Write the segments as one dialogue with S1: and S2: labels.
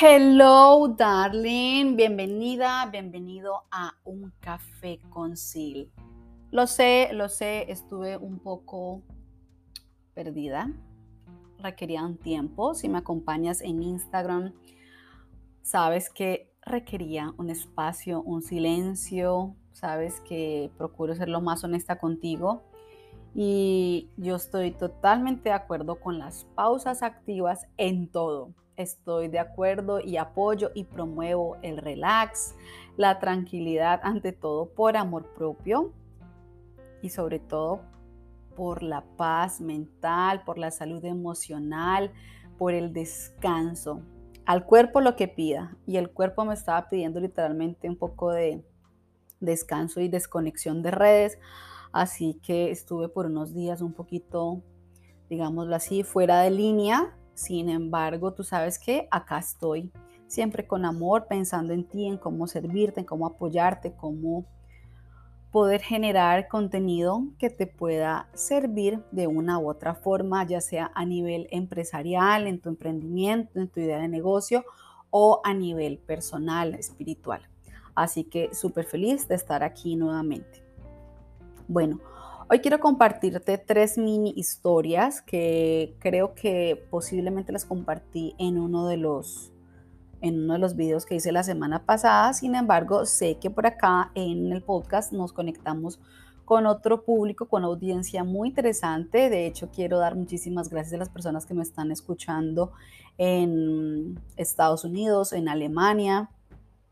S1: Hello, darling. Bienvenida, bienvenido a Un Café con Sil. Lo sé, lo sé, estuve un poco perdida. Requería un tiempo. Si me acompañas en Instagram, sabes que requería un espacio, un silencio. Sabes que procuro ser lo más honesta contigo. Y yo estoy totalmente de acuerdo con las pausas activas en todo estoy de acuerdo y apoyo y promuevo el relax, la tranquilidad ante todo por amor propio y sobre todo por la paz mental, por la salud emocional, por el descanso. Al cuerpo lo que pida y el cuerpo me estaba pidiendo literalmente un poco de descanso y desconexión de redes, así que estuve por unos días un poquito, digámoslo así, fuera de línea sin embargo, tú sabes que acá estoy, siempre con amor, pensando en ti, en cómo servirte, en cómo apoyarte, cómo poder generar contenido que te pueda servir de una u otra forma, ya sea a nivel empresarial, en tu emprendimiento, en tu idea de negocio o a nivel personal, espiritual. Así que súper feliz de estar aquí nuevamente. Bueno, Hoy quiero compartirte tres mini historias que creo que posiblemente las compartí en uno de los en uno de los videos que hice la semana pasada. Sin embargo, sé que por acá en el podcast nos conectamos con otro público, con audiencia muy interesante. De hecho, quiero dar muchísimas gracias a las personas que me están escuchando en Estados Unidos, en Alemania.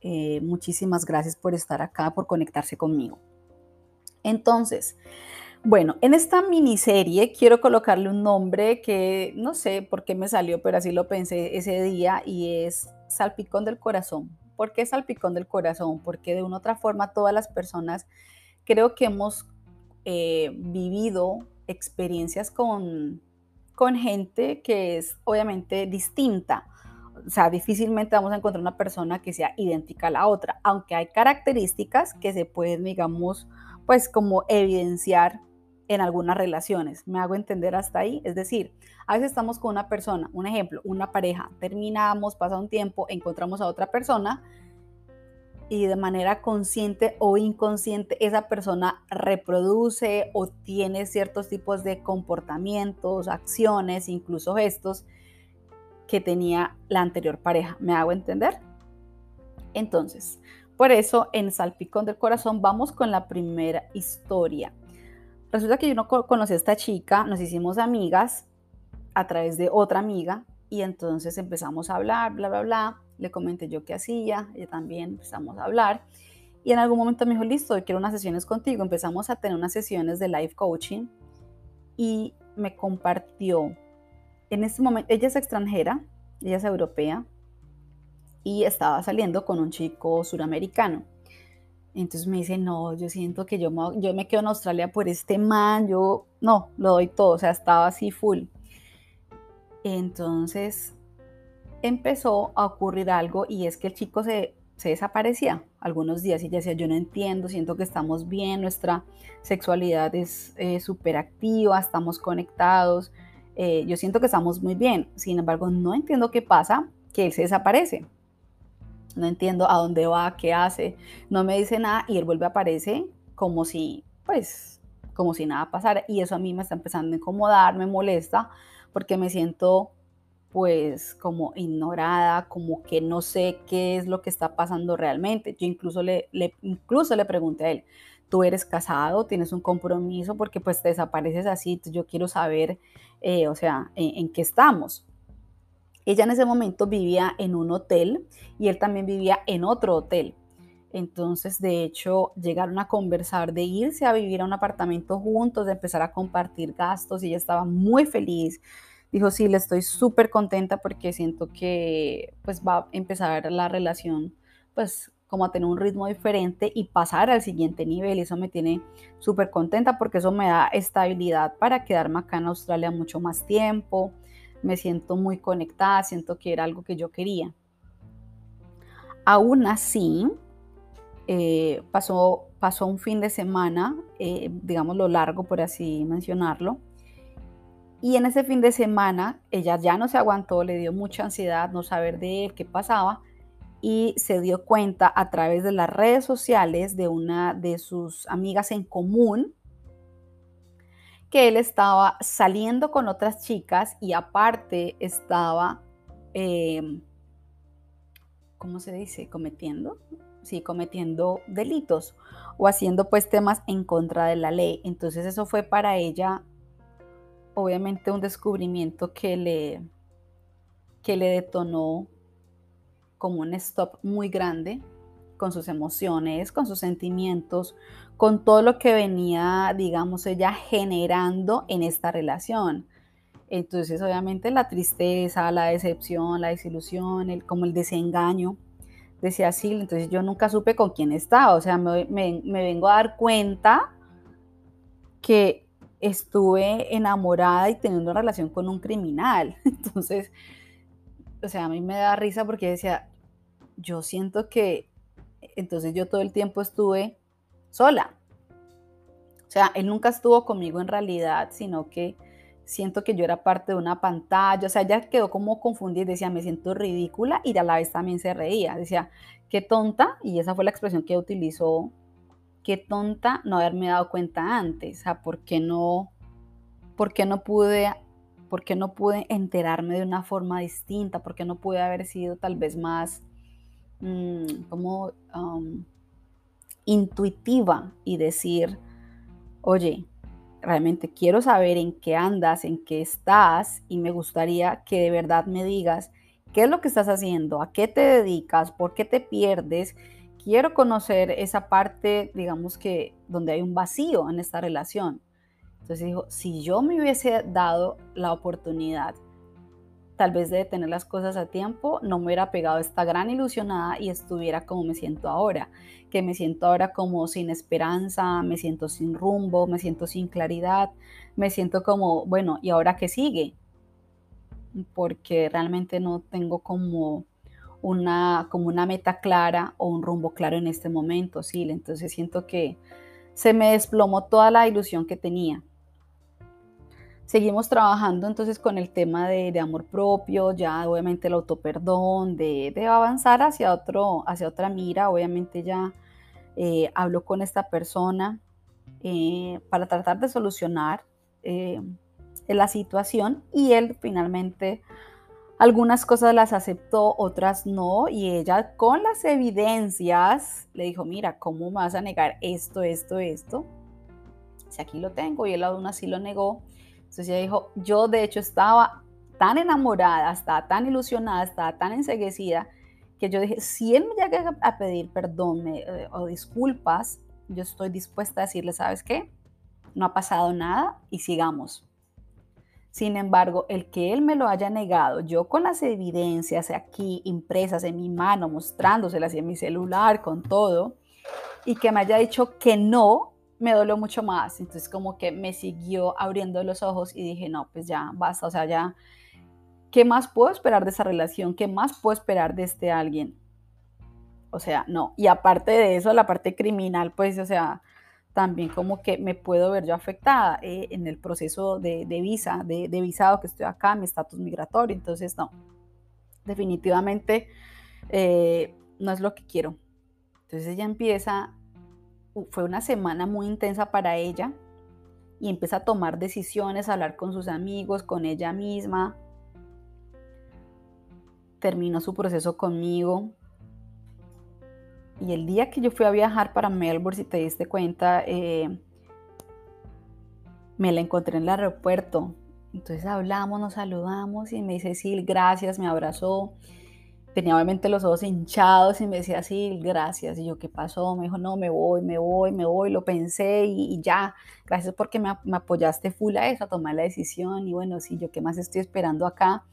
S1: Eh, muchísimas gracias por estar acá, por conectarse conmigo. Entonces, bueno, en esta miniserie quiero colocarle un nombre que no sé por qué me salió, pero así lo pensé ese día y es Salpicón del Corazón. ¿Por qué Salpicón del Corazón? Porque de una u otra forma todas las personas creo que hemos eh, vivido experiencias con, con gente que es obviamente distinta. O sea, difícilmente vamos a encontrar una persona que sea idéntica a la otra, aunque hay características que se pueden, digamos, pues como evidenciar en algunas relaciones. ¿Me hago entender hasta ahí? Es decir, a veces estamos con una persona, un ejemplo, una pareja, terminamos, pasa un tiempo, encontramos a otra persona y de manera consciente o inconsciente esa persona reproduce o tiene ciertos tipos de comportamientos, acciones, incluso gestos que tenía la anterior pareja. ¿Me hago entender? Entonces, por eso en Salpicón del Corazón vamos con la primera historia. Resulta que yo no conocí a esta chica, nos hicimos amigas a través de otra amiga y entonces empezamos a hablar, bla, bla, bla. Le comenté yo qué hacía, ella también empezamos a hablar. Y en algún momento me dijo, listo, quiero unas sesiones contigo. Empezamos a tener unas sesiones de life coaching y me compartió. En este momento, ella es extranjera, ella es europea y estaba saliendo con un chico suramericano. Entonces me dice, no, yo siento que yo me, yo me quedo en Australia por este man, yo no, lo doy todo, o sea, estaba así full. Entonces empezó a ocurrir algo y es que el chico se, desaparecía algunos días y ya decía, yo no entiendo, siento que estamos bien, nuestra sexualidad es eh, súper activa, estamos conectados, eh, yo siento que estamos muy bien, sin embargo no entiendo qué pasa, que él se desaparece no entiendo a dónde va, qué hace, no me dice nada y él vuelve a aparecer como si, pues, como si nada pasara. Y eso a mí me está empezando a incomodar, me molesta, porque me siento pues como ignorada, como que no sé qué es lo que está pasando realmente. Yo incluso le, incluso le pregunté a él, tú eres casado, tienes un compromiso, porque pues desapareces así, yo quiero saber, eh, o sea, en qué estamos. Ella en ese momento vivía en un hotel y él también vivía en otro hotel. Entonces, de hecho, llegaron a conversar de irse a vivir a un apartamento juntos, de empezar a compartir gastos y ella estaba muy feliz. Dijo, sí, le estoy súper contenta porque siento que pues va a empezar la relación pues como a tener un ritmo diferente y pasar al siguiente nivel. Eso me tiene súper contenta porque eso me da estabilidad para quedarme acá en Australia mucho más tiempo me siento muy conectada, siento que era algo que yo quería. Aún así, eh, pasó, pasó un fin de semana, eh, digamos lo largo por así mencionarlo, Y en ese fin de semana ella ya no se aguantó, le dio mucha ansiedad no saber de él qué pasaba y se dio cuenta a través de las redes sociales de una de sus amigas en común él estaba saliendo con otras chicas y aparte estaba, em, ¿cómo se dice? Cometiendo, sí, cometiendo delitos o haciendo pues temas en contra de la ley. Entonces eso fue para ella obviamente un descubrimiento que le, que le detonó como un stop muy grande con sus emociones, con sus sentimientos, con todo lo que venía, digamos, ella generando en esta relación. Entonces, obviamente, la tristeza, la decepción, la desilusión, como el desengaño, decía así, entonces yo nunca supe con quién estaba, o sea, me, me vengo a dar cuenta que estuve enamorada y teniendo una relación con un criminal. Entonces, o sea, a mí me da risa porque decía, yo siento que entonces yo todo el tiempo estuve sola. O sea, él nunca estuvo conmigo en realidad, sino que siento que yo era parte de una pantalla. O sea, ella quedó como confundida y decía, me siento ridícula y a la vez también se reía. Decía, qué tonta, y esa fue la expresión que utilizó qué tonta no haberme dado cuenta antes, o sea, ¿por qué no, por qué no pude, por qué no pude enterarme de una forma distinta? ¿Por qué no pude haber sido tal vez más mm, como um, intuitiva y decir, oye, realmente quiero saber en qué andas, en qué estás y me gustaría que de verdad me digas qué es lo que estás haciendo, a qué te dedicas, por qué te pierdes quiero conocer esa parte, digamos que, donde hay un vacío en esta relación. Entonces dijo, si yo me hubiese dado la oportunidad, tal vez de tener las cosas a tiempo, no me hubiera pegado esta gran ilusionada y estuviera como me siento ahora, que me siento ahora como sin esperanza, me siento sin rumbo, me siento sin claridad, me siento como, bueno, ¿y ahora qué sigue? Porque realmente no tengo como una, como una meta clara o un rumbo claro en este momento, sí. Entonces siento que se me desplomó toda la ilusión que tenía. Seguimos trabajando entonces con el tema de, amor propio, ya obviamente el autoperdón, de, de, avanzar hacia, otro, hacia otra mira. Obviamente ya eh, hablo con esta persona eh, para tratar de solucionar eh, la situación y él finalmente algunas cosas las aceptó, otras no, y ella con las evidencias le dijo, mira, ¿cómo me vas a negar esto, esto, esto? Si aquí lo tengo, y él aún así lo negó. Entonces ella dijo, yo de hecho estaba tan enamorada, estaba tan ilusionada, estaba tan enseguecida, que yo dije, si él me llega a pedir perdón eh, o disculpas, yo estoy dispuesta a decirle, ¿sabes qué? No ha pasado nada y sigamos. Sin embargo, el que él me lo haya negado, yo con las evidencias aquí impresas en mi mano, mostrándoselas en mi celular, con todo, y que me haya dicho que no, me dolió mucho más. Entonces como que me siguió abriendo los ojos y dije, no, pues ya, basta, o sea, ya, ¿qué más puedo esperar de esa relación? ¿Qué más puedo esperar de este alguien? O sea, no. Y aparte de eso, la parte criminal, pues, o sea, también como que me puedo ver yo afectada eh, en el proceso de, visa, de, visado que estoy acá, mi estatus migratorio. Entonces, no, definitivamente eh, no es lo que quiero. Entonces ella empieza, fue una semana muy intensa para ella y empieza a tomar decisiones, a hablar con sus amigos, con ella misma. Terminó su proceso conmigo, y el día que yo fui a viajar para Melbourne, si te diste cuenta, eh, me la encontré en el aeropuerto. Entonces hablamos, nos saludamos y me dice, sí, gracias, me abrazó. Tenía obviamente los ojos hinchados y me decía, sí, gracias. Y yo, ¿qué pasó? Me dijo, no, me voy, me voy, me voy. Lo pensé y, ya, gracias porque me, me, apoyaste full a eso, a tomar la decisión. Y bueno, sí, yo, ¿qué más estoy esperando acá?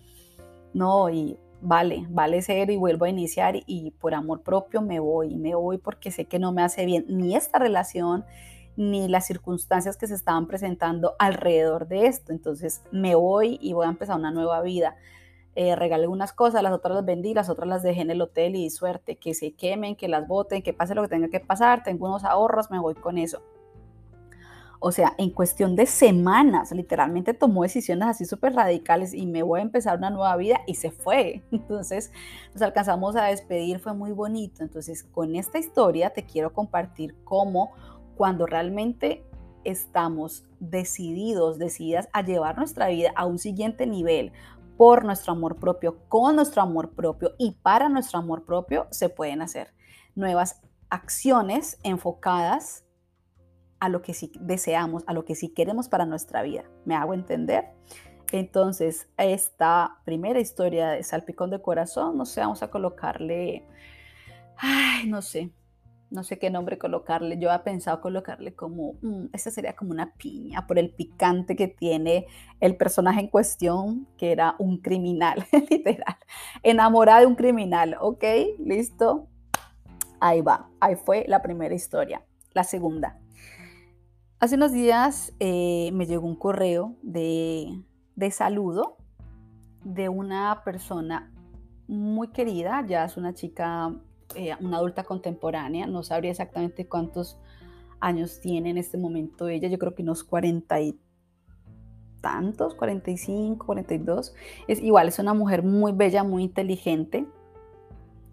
S1: No, y vale, vale ser y vuelvo a iniciar y, por amor propio me voy, me voy porque sé que no me hace bien ni esta relación ni las circunstancias que se estaban presentando alrededor de esto. Entonces me voy y voy a empezar una nueva vida. Eh, regalé unas cosas, las otras las vendí, las otras las dejé en el hotel y suerte, que se quemen, que las boten, que pase lo que tenga que pasar, tengo unos ahorros, me voy con eso. O sea, en cuestión de semanas, literalmente tomó decisiones así súper radicales y me voy a empezar una nueva vida y se fue. Entonces nos alcanzamos a despedir, fue muy bonito. Entonces con esta historia te quiero compartir cómo cuando realmente estamos decididos, decididas a llevar nuestra vida a un siguiente nivel por nuestro amor propio, con nuestro amor propio y para nuestro amor propio, se pueden hacer nuevas acciones enfocadas a lo que sí deseamos, a lo que sí queremos para nuestra vida. ¿Me hago entender? Entonces, esta primera historia de Salpicón de Corazón, no sé, vamos a colocarle, ay, no sé, no sé qué nombre colocarle. Yo había pensado colocarle como, mm, esta sería como una piña por el picante que tiene el personaje en cuestión, que era un criminal, literal, enamorada de un criminal, ¿ok? ¿Listo? Ahí va, ahí fue la primera historia. La segunda. Hace unos días eh, me llegó un correo de, de saludo de una persona muy querida, ya es una chica, eh, una adulta contemporánea, no sabría exactamente cuántos años tiene en este momento ella, yo creo que unos 40 y tantos, 45, 42. Es igual, es una mujer muy bella, muy inteligente.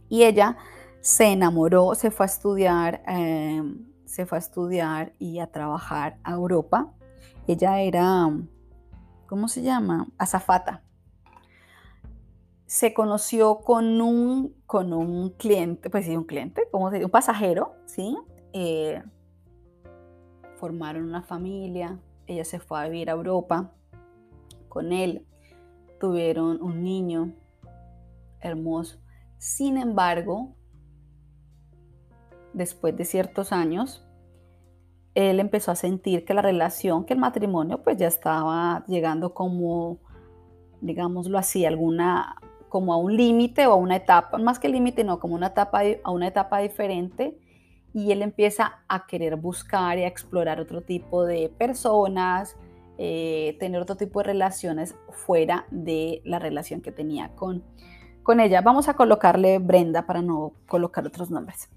S1: Y ella se enamoró, se fue a estudiar em, se fue a estudiar y a trabajar a Europa. Ella era, ¿cómo se llama? Azafata. Se conoció con un, con un cliente, pues sí, un cliente, ¿cómo se dice? Un pasajero, ¿sí? Eh, formaron una familia, ella se fue a vivir a Europa con él, tuvieron un niño hermoso. Sin embargo, después de ciertos años, él empezó a sentir que la relación, que el matrimonio, pues ya estaba llegando como, digámoslo así, alguna, como a un límite o a una etapa, más que límite, no, como una etapa, a una etapa diferente. Y él empieza a querer buscar y a explorar otro tipo de personas, eh, tener otro tipo de relaciones fuera de la relación que tenía con, con ella. Vamos a colocarle Brenda para no colocar otros nombres.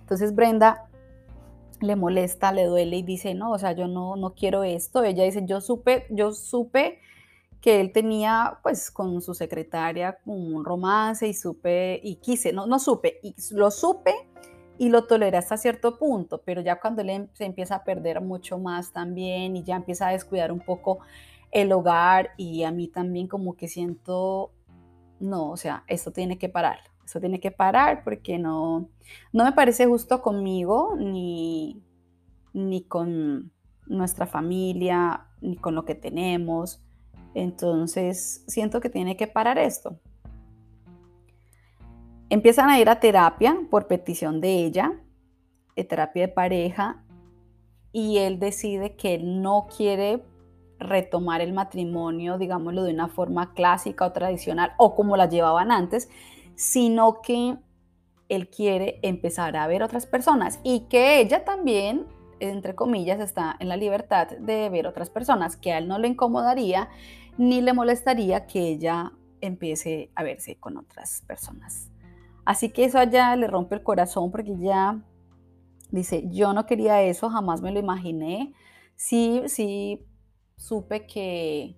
S1: Entonces Brenda le molesta, le duele y dice, no, o sea, yo no, no quiero esto. Ella dice, yo supe, yo supe que él tenía pues con su secretaria un romance y supe y quise, no, no supe, y lo supe y lo toleré hasta cierto punto, pero ya cuando él em, se empieza a perder mucho más también y ya empieza a descuidar un poco el hogar y a mí también como que siento, no, o sea, esto tiene que parar. Eso tiene que parar porque no, no me parece justo conmigo ni, ni con nuestra familia, ni con lo que tenemos. Entonces, siento que tiene que parar esto. Empiezan a ir a terapia por petición de ella, de terapia de pareja, y él decide que él no quiere retomar el matrimonio, digámoslo, de una forma clásica o tradicional o como la llevaban antes, sino que él quiere empezar a ver otras personas y que ella también, entre comillas, está en la libertad de ver otras personas, que a él no le incomodaría ni le molestaría que ella empiece a verse con otras personas. Así que eso allá le rompe el corazón porque ya dice, yo no quería eso, jamás me lo imaginé. Sí, sí, supe que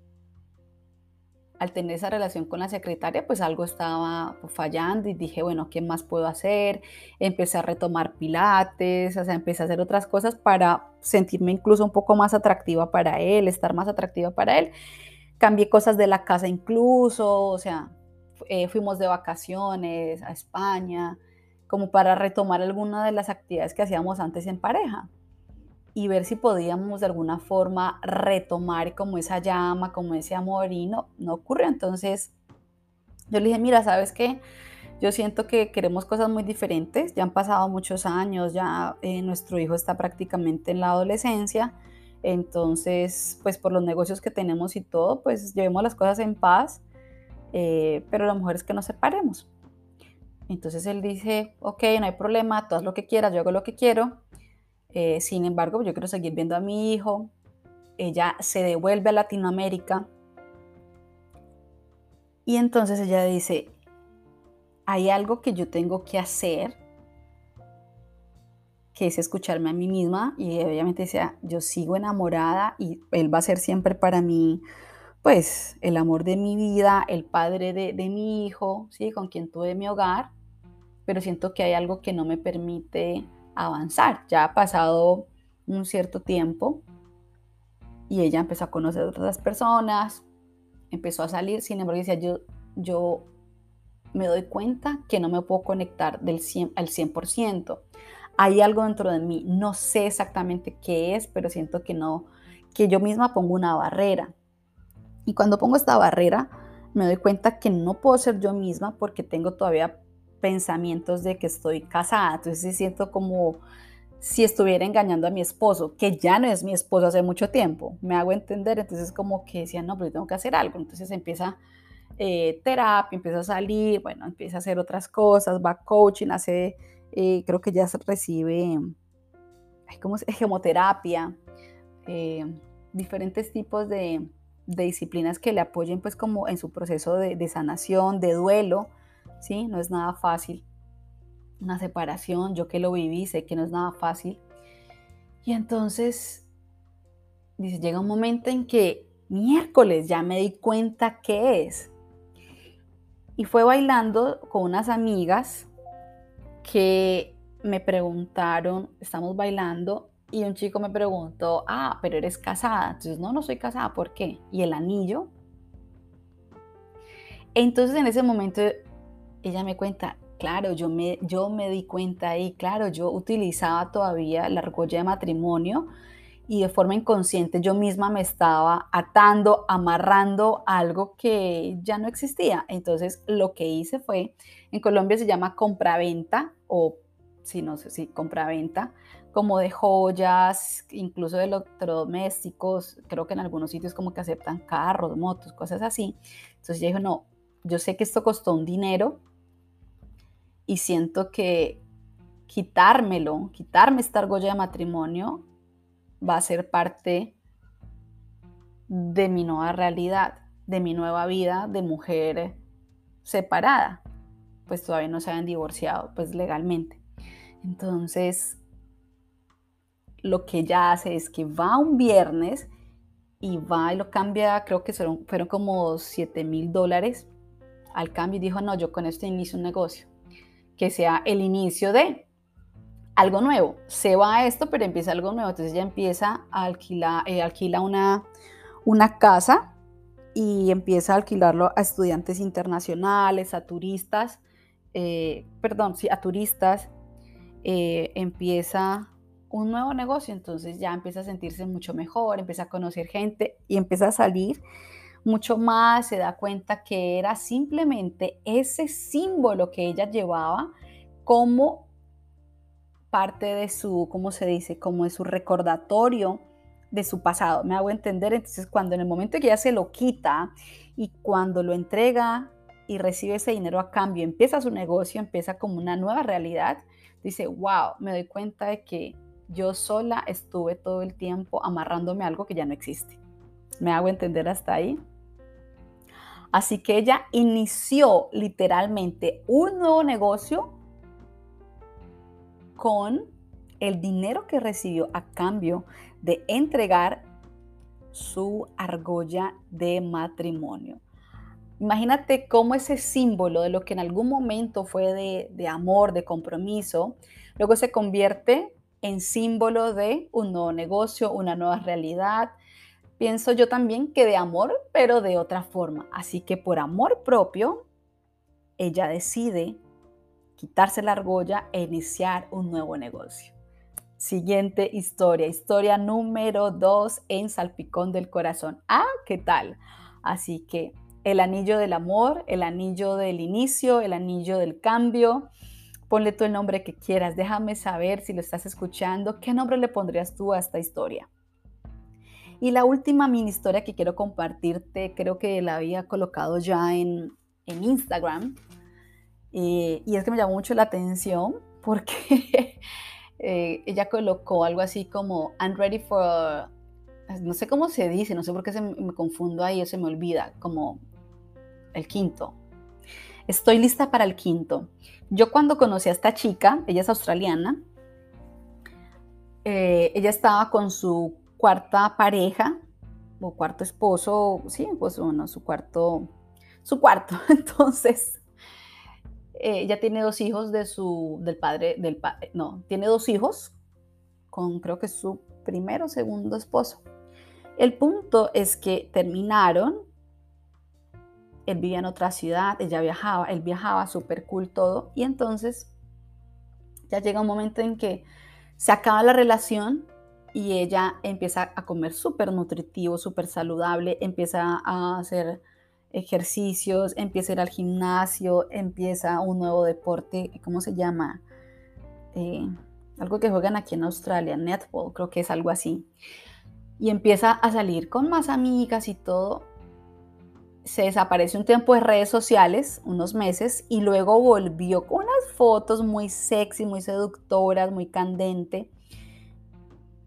S1: al tener esa relación con la secretaria, pues algo estaba fallando y dije, bueno, ¿qué más puedo hacer? Empecé a retomar pilates, o sea, empecé a hacer otras cosas para sentirme incluso un poco más atractiva para él, estar más atractiva para él. Cambié cosas de la casa incluso, o sea, eh, fuimos de vacaciones a España, como para retomar alguna de las actividades que hacíamos antes en pareja y ver si podíamos de alguna forma retomar como esa llama, como ese amor y no, no ocurrió. Entonces yo le dije, mira, ¿sabes qué? Yo siento que queremos cosas muy diferentes, ya han pasado muchos años, ya eh, nuestro hijo está prácticamente en la adolescencia, entonces pues por los negocios que tenemos y todo, pues llevemos las cosas en paz, eh, pero la mujer es que nos separemos. Entonces él dice, ok, no hay problema, tú haz lo que quieras, yo hago lo que quiero, eh, sin embargo, yo quiero seguir viendo a mi hijo. Ella se devuelve a Latinoamérica. Y entonces ella dice, hay algo que yo tengo que hacer que es escucharme a mí misma y obviamente decía, yo sigo enamorada y él va a ser siempre para mí, pues, el amor de mi vida, el padre de, de mi hijo, ¿sí? Con quien tuve mi hogar, pero siento que hay algo que no me permite avanzar. Ya ha pasado un cierto tiempo y ella empezó a conocer a otras personas, empezó a salir, sin embargo, decía, yo, yo me doy cuenta que no me puedo conectar del 100, al 100% hay algo dentro de mí, no sé exactamente qué es, pero siento que no, que yo misma pongo una barrera. Y cuando pongo esta barrera, me doy cuenta que no puedo ser yo misma porque tengo todavía pensamientos de que estoy casada. Entonces siento como si estuviera engañando a mi esposo, que ya no es mi esposo hace mucho tiempo. Me hago entender, entonces como que decía, no, pero tengo que hacer algo. Entonces empieza eh, terapia, empieza a salir, bueno, empieza a hacer otras cosas, va coaching, hace eh, creo que ya recibe como gemoterapia, eh, diferentes tipos de, disciplinas que le apoyen pues como en su proceso de, sanación, de duelo, ¿sí? No es nada fácil. Una separación, yo que lo viví, sé que no es nada fácil. Y entonces, dice, llega un momento en que miércoles ya me di cuenta qué es. Y fue bailando con unas amigas que me preguntaron, estamos bailando y un chico me preguntó, ah, pero eres casada. Entonces, no, no soy casada, ¿por qué? ¿Y el anillo? Entonces en ese momento ella me cuenta, claro, yo me, yo me di cuenta ahí, claro, yo utilizaba todavía la argolla de matrimonio y de forma inconsciente yo misma me estaba atando, amarrando algo que ya no existía. Entonces lo que hice fue, en Colombia se llama compraventa o si no sé si compraventa, como de joyas, incluso de electrodomésticos, creo que en algunos sitios como que aceptan carros, motos, cosas así. Entonces yo dije, no, yo sé que esto costó un dinero y siento que quitármelo, quitarme esta argolla de matrimonio va a ser parte de mi nueva realidad, de mi nueva vida de mujer separada. Pues todavía no se habían divorciado, pues legalmente. Entonces, lo que ella hace es que va un viernes y va y lo cambia, creo que fueron, fueron como 7 mil dólares al cambio y dijo, no, yo con esto inicio un negocio, que sea el inicio de, algo nuevo. Se va a esto, pero empieza algo nuevo. Entonces ella empieza a alquilar, eh, alquila una, una casa y empieza a alquilarlo a estudiantes internacionales, a turistas, eh, perdón, sí, a turistas. Eh, empieza un nuevo negocio, entonces ya empieza a sentirse mucho mejor, empieza a conocer gente y empieza a salir mucho más, se da cuenta que era simplemente ese símbolo que ella llevaba como parte de su, ¿cómo se dice? Como de su recordatorio de su pasado. Me hago entender, entonces cuando en el momento que ella se lo quita y cuando lo entrega y recibe ese dinero a cambio, empieza su negocio, empieza como una nueva realidad, dice, wow, me doy cuenta de que yo sola estuve todo el tiempo amarrándome a algo que ya no existe. Me hago entender hasta ahí. Así que ella inició literalmente un nuevo negocio con el dinero que recibió a cambio de entregar su argolla de matrimonio. Imagínate cómo ese símbolo de lo que en algún momento fue de, amor, de compromiso, luego se convierte en símbolo de un nuevo negocio, una nueva realidad. Pienso yo también que de amor, pero de otra forma. Así que por amor propio, ella decide quitarse la argolla e iniciar un nuevo negocio. Siguiente historia, historia número dos en Salpicón del Corazón. Ah, ¿qué tal? Así que el anillo del amor, el anillo del inicio, el anillo del cambio. Ponle tú el nombre que quieras. Déjame saber si lo estás escuchando. ¿Qué nombre le pondrías tú a esta historia? Y la última mini historia que quiero compartirte, creo que la había colocado ya en, en Instagram, y es que me llamó mucho la atención porque eh, ella colocó algo así como, I'm ready for, no sé cómo se dice, no sé por qué se me, confundo ahí o se me olvida, como el quinto. Estoy lista para el quinto. Yo cuando conocí a esta chica, ella es australiana, eh, ella estaba con su cuarta pareja o cuarto esposo, sí, pues bueno, su cuarto, su cuarto. Entonces, eh, ella tiene dos hijos de su, del padre, del no, tiene dos hijos con creo que su primero o segundo esposo. El punto es que terminaron, él vivía en otra ciudad, ella viajaba, él viajaba, súper cool todo, y entonces ya llega un momento en que se acaba la relación y ella empieza a comer súper nutritivo, súper saludable, empieza a hacer ejercicios, empieza a ir al gimnasio, empieza un nuevo deporte, ¿cómo se llama? Eh, algo que juegan aquí en Australia, netball, creo que es algo así. Y empieza a salir con más amigas y todo. Se desaparece un tiempo de redes sociales, unos meses, y luego volvió con unas fotos muy sexy, muy seductoras, muy candente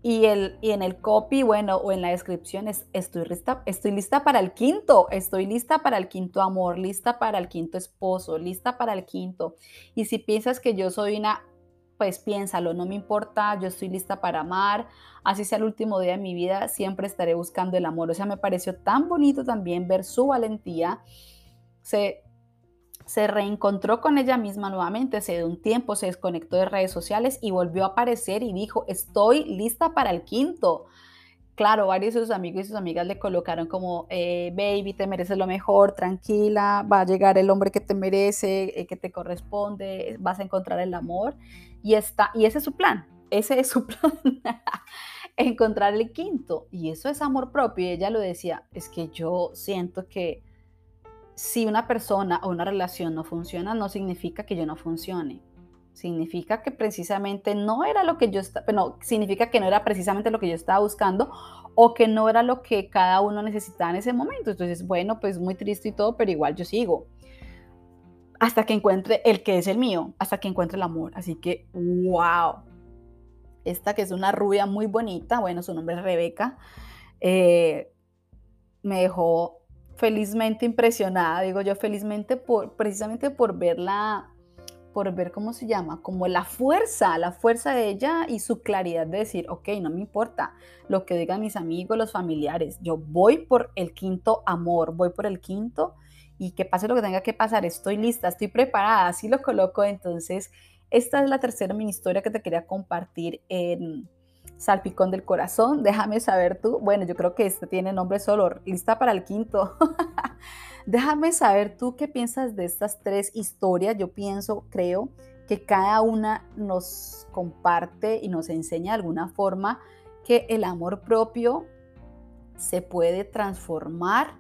S1: y, el, y en el copy, bueno, o en la descripción es, estoy lista, estoy lista para el quinto, estoy lista para el quinto amor, lista para el quinto esposo, lista para el quinto. Y si piensas que yo soy una, pues piénsalo, no me importa, yo estoy lista para amar, así sea el último día de mi vida, siempre estaré buscando el amor. O sea, me pareció tan bonito también ver su valentía. Se, se reencontró con ella misma nuevamente, se dio un tiempo, se desconectó de redes sociales y volvió a aparecer y dijo, estoy lista para el quinto. Claro, varios de sus amigos y sus amigas le colocaron como, eh, baby, te mereces lo mejor, tranquila, va a llegar el hombre que te merece, eh, que te corresponde, vas a encontrar el amor. Y, está, y ese es su plan, ese es su plan, encontrar el quinto. Y eso es amor propio. Y ella lo decía, es que yo siento que si una persona o una relación no funciona, no significa que yo no funcione. Significa que precisamente no era lo que yo estaba, no, significa que no era precisamente lo que yo estaba buscando o que no era lo que cada uno necesitaba en ese momento. Entonces, bueno, pues muy triste y todo, pero igual yo sigo. Hasta que encuentre el que es el mío, hasta que encuentre el amor. Así que, wow. Esta que es una rubia muy bonita, bueno, su nombre es Rebeca, eh, me dejó felizmente impresionada, digo yo felizmente por, precisamente por verla, por ver cómo se llama, como la fuerza, la fuerza de ella y su claridad de decir, ok, no me importa lo que digan mis amigos, los familiares, yo voy por el quinto amor, voy por el quinto y que pase lo que tenga que pasar, estoy lista, estoy preparada, así lo coloco, entonces esta es la tercera mini historia que te quería compartir en Salpicón del Corazón, déjame saber tú. Bueno, yo creo que este tiene nombre solo, lista para el quinto. déjame saber tú qué piensas de estas tres historias. Yo pienso, creo que cada una nos comparte y nos enseña de alguna forma que el amor propio se puede transformar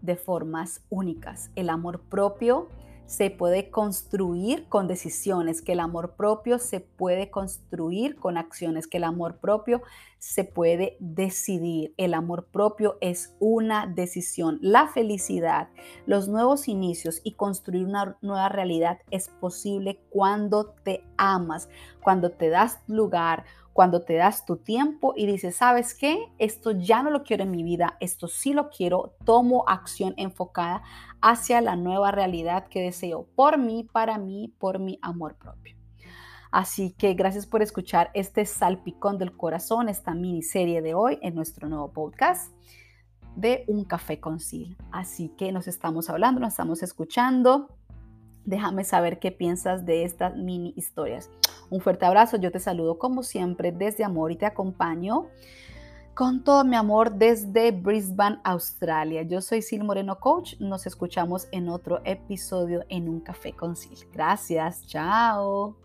S1: de formas únicas. El amor propio se puede construir con decisiones, que el amor propio se puede construir con acciones, que el amor propio se puede decidir. El amor propio es una decisión. La felicidad, los nuevos inicios y construir una nueva realidad es posible cuando te amas, cuando te das lugar, cuando te das tu tiempo y dices, ¿sabes qué? Esto ya no lo quiero en mi vida, esto sí lo quiero, tomo acción enfocada hacia la nueva realidad que deseo por mí, para mí, por mi amor propio. Así que gracias por escuchar este salpicón del corazón, esta miniserie de hoy en nuestro nuevo podcast de Un Café con Sil. Así que nos estamos hablando, nos estamos escuchando. Déjame saber qué piensas de estas mini historias. Un fuerte abrazo, yo te saludo como siempre desde amor y te acompaño con todo mi amor desde Brisbane, Australia. Yo soy Sil Moreno Coach, nos escuchamos en otro episodio en Un Café con Sil. Gracias, chao.